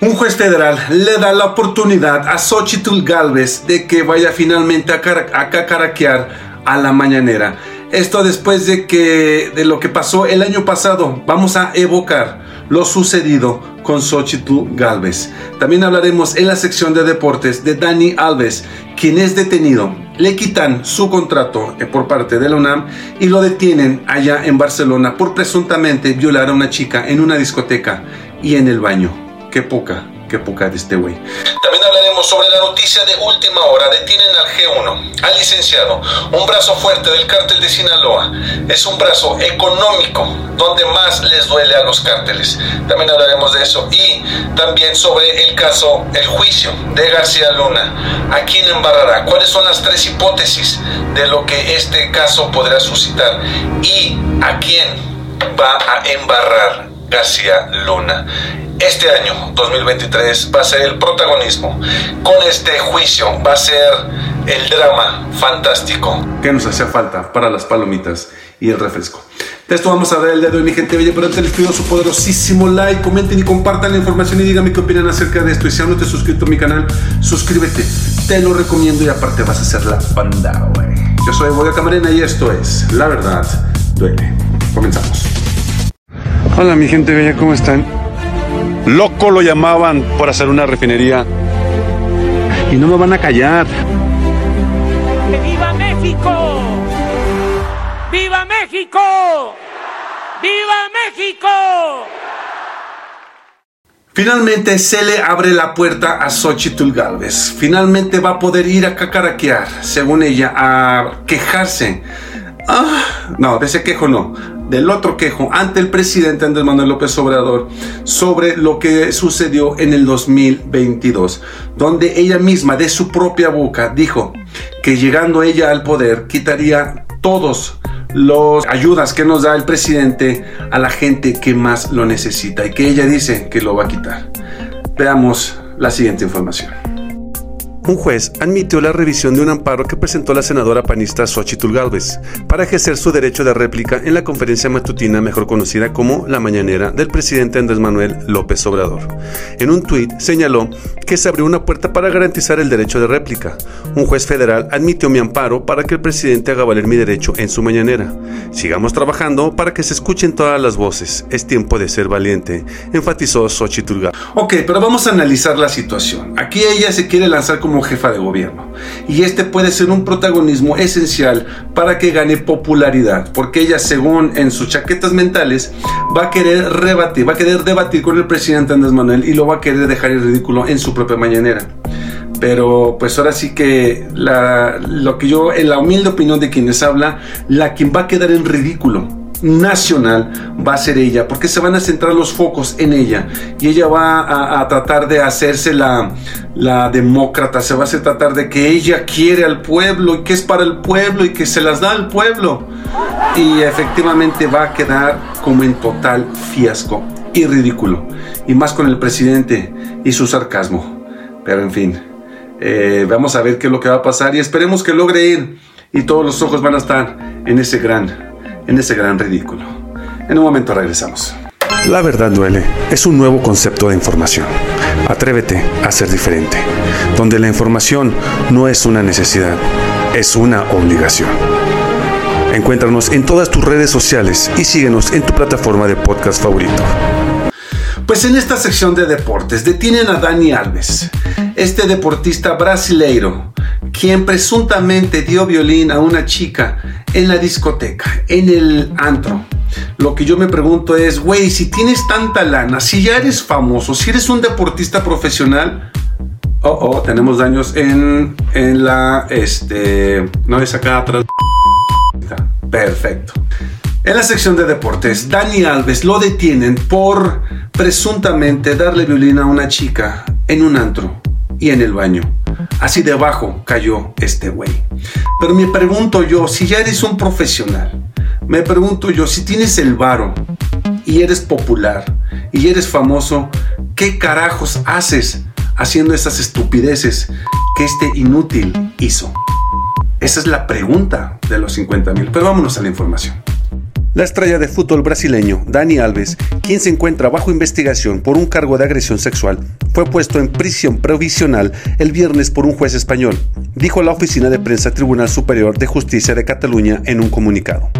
Un juez federal le da la oportunidad a Xochitl Galvez de que vaya finalmente a, a cacaraquear a la mañanera. Esto después de que de lo que pasó el año pasado. Vamos a evocar lo sucedido con Xochitl Galvez. También hablaremos en la sección de deportes de Dani Alves, quien es detenido. Le quitan su contrato eh, por parte de la UNAM y lo detienen allá en Barcelona por presuntamente violar a una chica en una discoteca y en el baño qué poca, qué poca de este güey. También hablaremos sobre la noticia de última hora. Detienen al G1, al licenciado, un brazo fuerte del cártel de Sinaloa. Es un brazo económico donde más les duele a los cárteles. También hablaremos de eso. Y también sobre el caso, el juicio de García Luna. ¿A quién embarrará? ¿Cuáles son las tres hipótesis de lo que este caso podrá suscitar? ¿Y a quién va a embarrar García Luna? Este año 2023 va a ser el protagonismo. Con este juicio va a ser el drama fantástico que nos hacía falta para las palomitas y el refresco. De esto vamos a ver el dedo de mi gente bella, pero antes les pido su poderosísimo like, comenten y compartan la información y díganme qué opinan acerca de esto. Y si aún no te has suscrito a mi canal, suscríbete, te lo recomiendo y aparte vas a ser la banda, güey. Yo soy Boya Camarena y esto es La Verdad Duele. Comenzamos. Hola mi gente bella, ¿cómo están? Loco lo llamaban por hacer una refinería. Y no me van a callar. ¡Viva México! ¡Viva México! ¡Viva México! Finalmente se le abre la puerta a Xochitl Galvez. Finalmente va a poder ir a cacaraquear, según ella, a quejarse. Ah, no, de ese quejo no del otro quejo ante el presidente Andrés Manuel López Obrador sobre lo que sucedió en el 2022, donde ella misma de su propia boca dijo que llegando ella al poder quitaría todos los ayudas que nos da el presidente a la gente que más lo necesita y que ella dice que lo va a quitar. Veamos la siguiente información un juez admitió la revisión de un amparo que presentó la senadora panista Xochitl Galvez para ejercer su derecho de réplica en la conferencia matutina mejor conocida como La Mañanera del presidente Andrés Manuel López Obrador. En un tuit señaló que se abrió una puerta para garantizar el derecho de réplica. Un juez federal admitió mi amparo para que el presidente haga valer mi derecho en su mañanera. Sigamos trabajando para que se escuchen todas las voces. Es tiempo de ser valiente, enfatizó Xochitl Galvez. Ok, pero vamos a analizar la situación. Aquí ella se quiere lanzar como jefa de gobierno. Y este puede ser un protagonismo esencial para que gane popularidad, porque ella, según en sus chaquetas mentales, va a querer rebatir, va a querer debatir con el presidente Andrés Manuel y lo va a querer dejar en ridículo en su propia mañanera. Pero pues ahora sí que lo que yo, en la humilde opinión de quienes habla, la quien va a quedar en ridículo nacional va a ser ella, porque se van a centrar los focos en ella y ella va a, tratar de hacerse la, la, demócrata, se va a tratar de que ella quiere al pueblo y que es para el pueblo y que se las da al pueblo y efectivamente va a quedar como en total fiasco y ridículo y más con el presidente y su sarcasmo, pero en fin. Eh, vamos a ver qué es lo que va a pasar y esperemos que logre ir y todos los ojos van a estar en ese gran en ese gran ridículo. En un momento regresamos. La verdad duele es un nuevo concepto de información. Atrévete a ser diferente, donde la información no es una necesidad, es una obligación. Encuéntranos en todas tus redes sociales y síguenos en tu plataforma de podcast favorito. Pues en esta sección de deportes detienen a Dani Alves, este deportista brasileiro quien presuntamente dio violín a una chica en la discoteca, en el antro. Lo que yo me pregunto es, güey, si tienes tanta lana, si ya eres famoso, si eres un deportista profesional, oh, oh, tenemos daños en, en la, este, no es acá atrás. Perfecto. En la sección de deportes, Dani Alves lo detienen por presuntamente darle violín a una chica en un antro y en el baño. Así debajo cayó este güey. Pero me pregunto yo, si ya eres un profesional, me pregunto yo, si tienes el varo y eres popular y eres famoso, ¿qué carajos haces haciendo esas estupideces que este inútil hizo? Esa es la pregunta de los 50 mil. Pero vámonos a la información. La estrella de fútbol brasileño, Dani Alves, quien se encuentra bajo investigación por un cargo de agresión sexual, fue puesto en prisión provisional el viernes por un juez español, dijo la oficina de prensa Tribunal Superior de Justicia de Cataluña en un comunicado.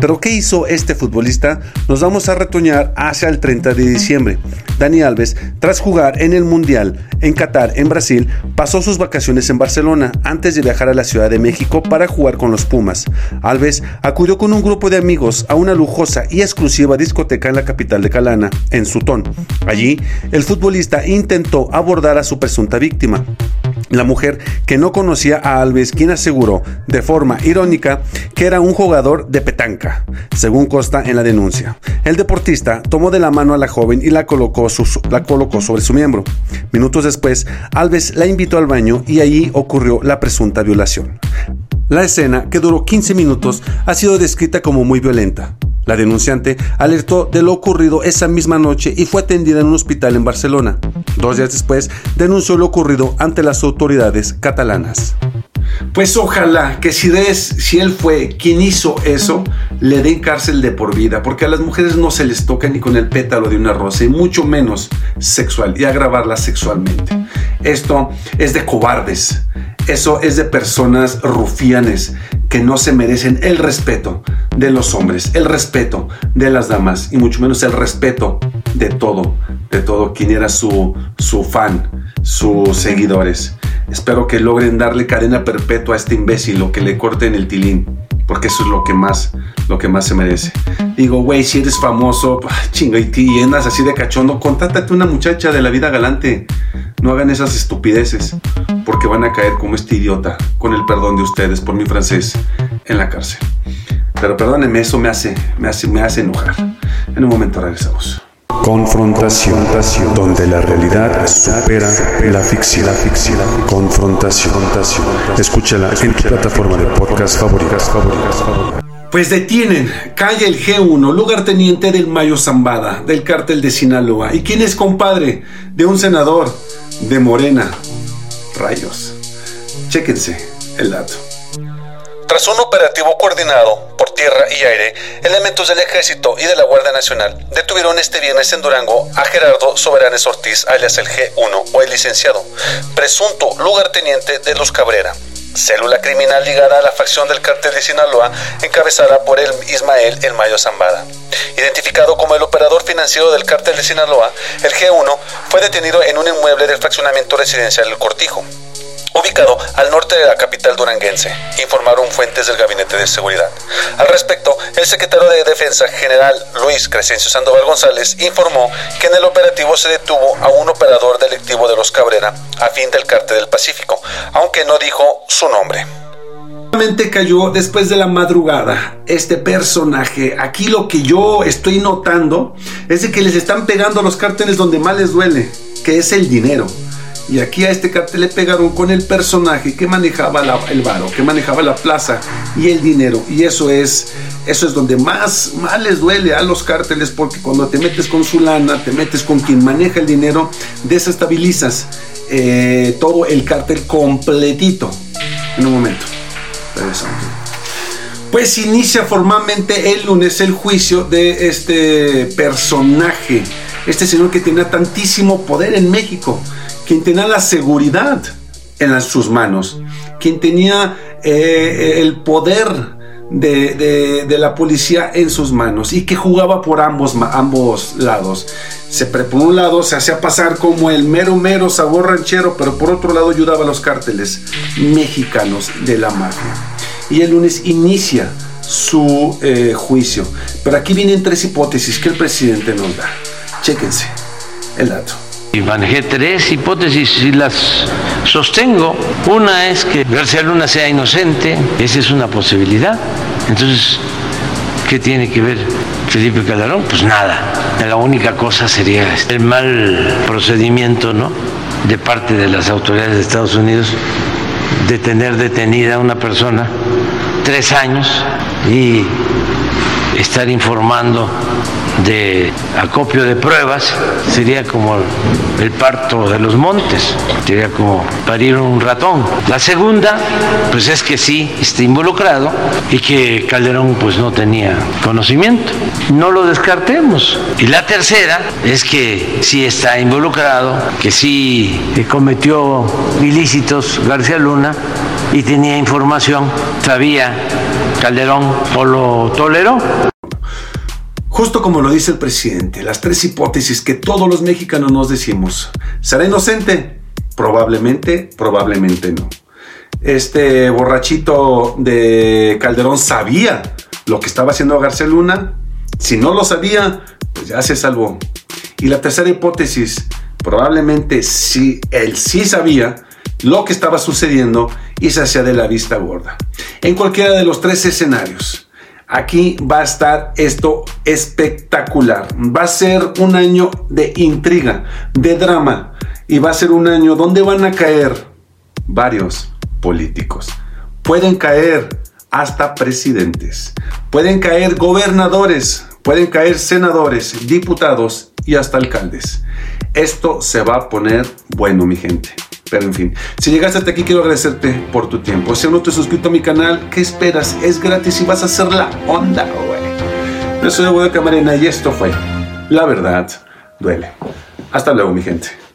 Pero ¿qué hizo este futbolista? Nos vamos a retoñar hacia el 30 de diciembre. Dani Alves, tras jugar en el Mundial en Qatar, en Brasil, pasó sus vacaciones en Barcelona antes de viajar a la Ciudad de México para jugar con los Pumas. Alves acudió con un grupo de amigos a una lujosa y exclusiva discoteca en la capital de Calana, en Sutón. Allí, el futbolista intentó abordar a su presunta víctima. La mujer que no conocía a Alves, quien aseguró de forma irónica que era un jugador de petanca, según consta en la denuncia. El deportista tomó de la mano a la joven y la colocó, la colocó sobre su miembro. Minutos después, Alves la invitó al baño y allí ocurrió la presunta violación. La escena, que duró 15 minutos, ha sido descrita como muy violenta. La denunciante alertó de lo ocurrido esa misma noche y fue atendida en un hospital en Barcelona. Dos días después denunció lo ocurrido ante las autoridades catalanas. Pues ojalá que si, si él fue quien hizo eso, le den cárcel de por vida, porque a las mujeres no se les toca ni con el pétalo de una rosa, y mucho menos sexual, y agravarla sexualmente. Esto es de cobardes, eso es de personas rufianes que no se merecen el respeto de los hombres, el respeto de las damas y mucho menos el respeto de todo, de todo quien era su, su fan, sus seguidores. Espero que logren darle cadena perpetua a este imbécil o que le corten el tilín, porque eso es lo que más, lo que más se merece. Digo, güey, si eres famoso, chinga, y andas así de cachondo, contáctate una muchacha de la vida galante. No hagan esas estupideces, porque van a caer como este idiota, con el perdón de ustedes por mi francés, en la cárcel. Pero perdónenme, eso me hace, me hace, me hace enojar. En un momento regresamos. Confrontación, donde la realidad supera la ficción. La ficción. Confrontación, escúchala en tu plataforma de podcast favoritas. Pues detienen, calle el G1, lugarteniente del Mayo Zambada, del cártel de Sinaloa. ¿Y quién es compadre? De un senador de Morena. Rayos. Chéquense el dato. Tras un operativo coordinado por tierra y aire, elementos del Ejército y de la Guardia Nacional detuvieron este viernes en Durango a Gerardo Soberanes Ortiz, alias el G1 o el licenciado, presunto lugarteniente de los Cabrera, célula criminal ligada a la facción del cártel de Sinaloa encabezada por el Ismael El Mayo Zambada. Identificado como el operador financiero del cártel de Sinaloa, el G1 fue detenido en un inmueble del fraccionamiento residencial El Cortijo ubicado al norte de la capital duranguense, informaron fuentes del Gabinete de Seguridad. Al respecto, el secretario de Defensa General Luis Crescencio Sandoval González informó que en el operativo se detuvo a un operador delictivo de los Cabrera a fin del cártel del Pacífico, aunque no dijo su nombre cayó después de la madrugada este personaje. Aquí lo que yo estoy notando es de que les están pegando a los cárteles donde más les duele, que es el dinero. Y aquí a este cartel le pegaron con el personaje que manejaba el varo, que manejaba la plaza y el dinero. Y eso es, eso es donde más, más les duele a los cárteles, porque cuando te metes con su lana, te metes con quien maneja el dinero, desestabilizas eh, todo el cartel completito. En un momento. Pues inicia formalmente el lunes el juicio de este personaje, este señor que tenía tantísimo poder en México quien tenía la seguridad en sus manos, quien tenía eh, el poder de, la policía en sus manos y que jugaba por ambos, ambos lados. Se, por un lado se hacía pasar como el mero mero sabor ranchero, pero por otro lado ayudaba a los cárteles mexicanos de la mafia. Y el lunes inicia su eh, juicio. Pero aquí vienen tres hipótesis que el presidente nos da. Chéquense el dato. Manejé tres hipótesis y las sostengo. Una es que García Luna sea inocente, esa es una posibilidad. Entonces, ¿qué tiene que ver Felipe Calderón? Pues nada. La única cosa sería el mal procedimiento, ¿no? De parte de las autoridades de Estados Unidos de tener detenida a una persona tres años y estar informando de acopio de pruebas, sería como el parto de los montes, sería como parir un ratón. La segunda, pues es que sí está involucrado y que Calderón pues no tenía conocimiento. No lo descartemos. Y la tercera es que sí está involucrado, que sí cometió ilícitos García Luna y tenía información, sabía Calderón o lo toleró. Justo como lo dice el presidente, las tres hipótesis que todos los mexicanos nos decimos. ¿Será inocente? Probablemente, probablemente no. Este borrachito de Calderón sabía lo que estaba haciendo García Luna. Si no lo sabía, pues ya se salvó. Y la tercera hipótesis, probablemente si él sí sabía lo que estaba sucediendo y se hacía de la vista gorda. En cualquiera de los tres escenarios, Aquí va a estar esto espectacular. Va a ser un año de intriga, de drama. Y va a ser un año donde van a caer varios políticos. Pueden caer hasta presidentes. Pueden caer gobernadores. Pueden caer senadores, diputados y hasta alcaldes. Esto se va a poner bueno, mi gente. Pero en fin, si llegaste hasta aquí, quiero agradecerte por tu tiempo. Si aún no te has suscrito a mi canal, ¿qué esperas? Es gratis y vas a hacer la onda, güey. Yo soy Abuelo Camarena y esto fue La Verdad Duele. Hasta luego, mi gente.